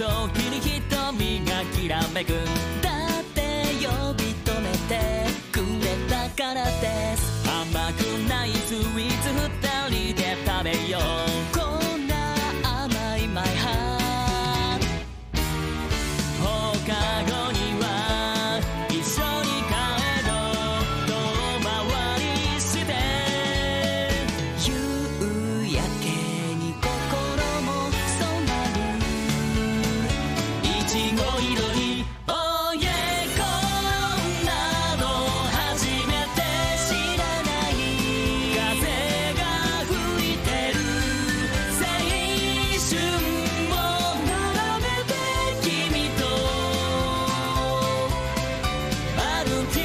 時に瞳がきらめく i don't care.